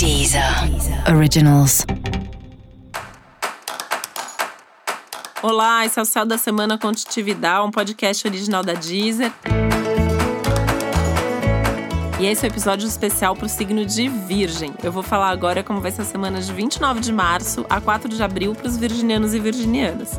Deezer Originals. Olá, esse é o Céu da Semana Contitividade, um podcast original da Deezer. E esse é o um episódio especial para o signo de Virgem. Eu vou falar agora como vai ser a semana de 29 de março a 4 de abril para os virginianos e virginianas.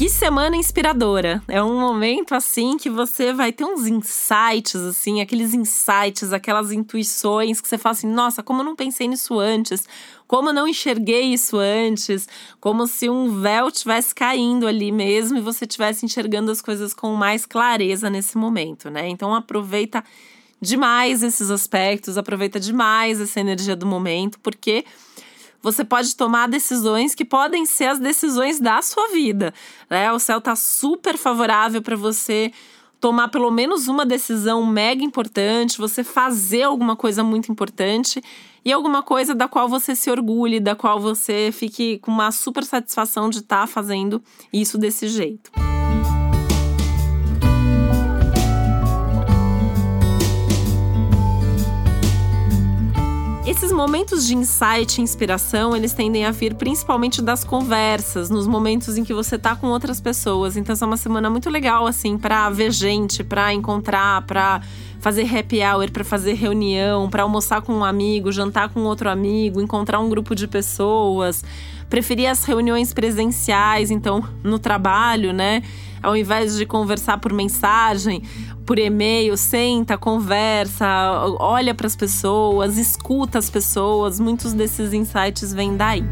Que semana inspiradora! É um momento assim que você vai ter uns insights, assim, aqueles insights, aquelas intuições que você fala assim: nossa, como eu não pensei nisso antes, como eu não enxerguei isso antes, como se um véu tivesse caindo ali mesmo e você estivesse enxergando as coisas com mais clareza nesse momento, né? Então aproveita demais esses aspectos, aproveita demais essa energia do momento, porque você pode tomar decisões que podem ser as decisões da sua vida. Né? O céu está super favorável para você tomar pelo menos uma decisão mega importante, você fazer alguma coisa muito importante e alguma coisa da qual você se orgulhe, da qual você fique com uma super satisfação de estar tá fazendo isso desse jeito. Esses momentos de insight e inspiração, eles tendem a vir principalmente das conversas, nos momentos em que você tá com outras pessoas. Então, essa é uma semana muito legal, assim, para ver gente, para encontrar, para fazer happy hour, para fazer reunião, para almoçar com um amigo, jantar com outro amigo, encontrar um grupo de pessoas. Preferir as reuniões presenciais, então, no trabalho, né? Ao invés de conversar por mensagem, por e-mail, senta, conversa, olha para as pessoas, escuta as pessoas. Muitos desses insights vêm daí.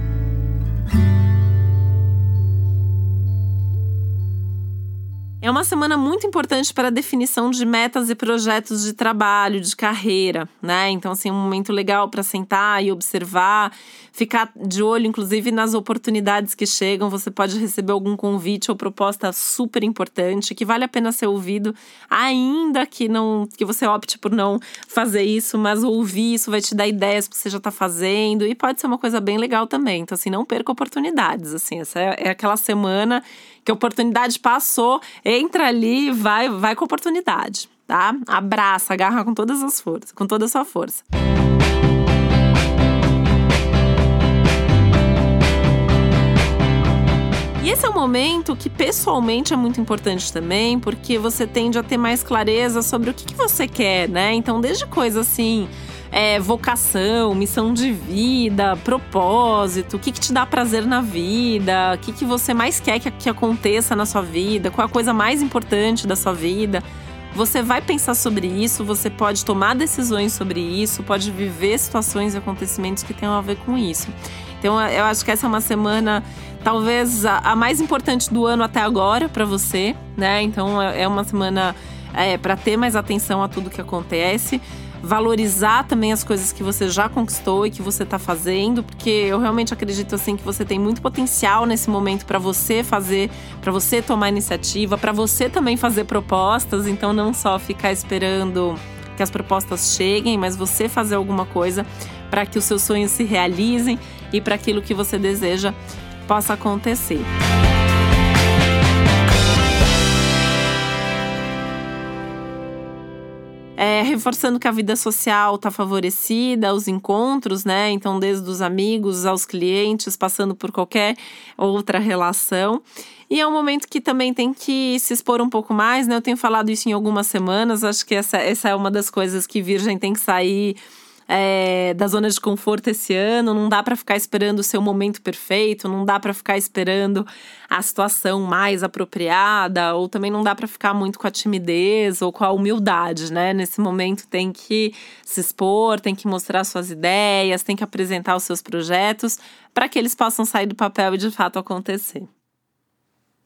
É uma semana muito importante para a definição de metas e projetos de trabalho, de carreira, né? Então, assim, um momento legal para sentar e observar, ficar de olho, inclusive, nas oportunidades que chegam. Você pode receber algum convite ou proposta super importante que vale a pena ser ouvido, ainda que não que você opte por não fazer isso, mas ouvir isso vai te dar ideias que você já está fazendo e pode ser uma coisa bem legal também. Então, assim, não perca oportunidades. Assim, essa é, é aquela semana que a oportunidade passou, entra ali, vai, vai com oportunidade, tá? Abraça, agarra com todas as forças, com toda a sua força. E esse é um momento que pessoalmente é muito importante também, porque você tende a ter mais clareza sobre o que, que você quer, né? Então, desde coisas assim é, vocação, missão de vida, propósito, o que, que te dá prazer na vida, o que, que você mais quer que, que aconteça na sua vida, qual a coisa mais importante da sua vida. Você vai pensar sobre isso, você pode tomar decisões sobre isso, pode viver situações e acontecimentos que tenham a ver com isso. Então, eu acho que essa é uma semana, talvez a, mais importante do ano até agora para você, né? Então, é, é uma semana é, para ter mais atenção a tudo que acontece valorizar também as coisas que você já conquistou e que você está fazendo, porque eu realmente acredito assim que você tem muito potencial nesse momento para você fazer, para você tomar iniciativa, para você também fazer propostas, então não só ficar esperando que as propostas cheguem, mas você fazer alguma coisa para que os seus sonhos se realizem e para aquilo que você deseja possa acontecer. É, reforçando que a vida social está favorecida, os encontros, né? Então, desde os amigos aos clientes, passando por qualquer outra relação. E é um momento que também tem que se expor um pouco mais, né? Eu tenho falado isso em algumas semanas, acho que essa, essa é uma das coisas que Virgem tem que sair é, da zona de conforto esse ano, não dá para ficar esperando o seu momento perfeito, não dá para ficar esperando a situação mais apropriada, ou também não dá para ficar muito com a timidez ou com a humildade, né? Nesse momento tem que se expor, tem que mostrar suas ideias, tem que apresentar os seus projetos para que eles possam sair do papel e de fato acontecer.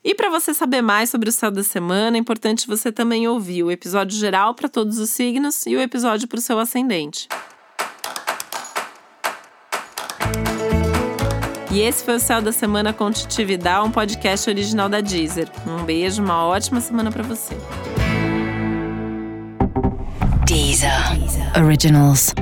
E para você saber mais sobre o céu da semana, é importante você também ouvir o episódio geral para todos os signos e o episódio para o seu ascendente. E esse foi o Céu da Semana com Titividade, um podcast original da Deezer. Um beijo, uma ótima semana para você. Deezer. Deezer. Originals.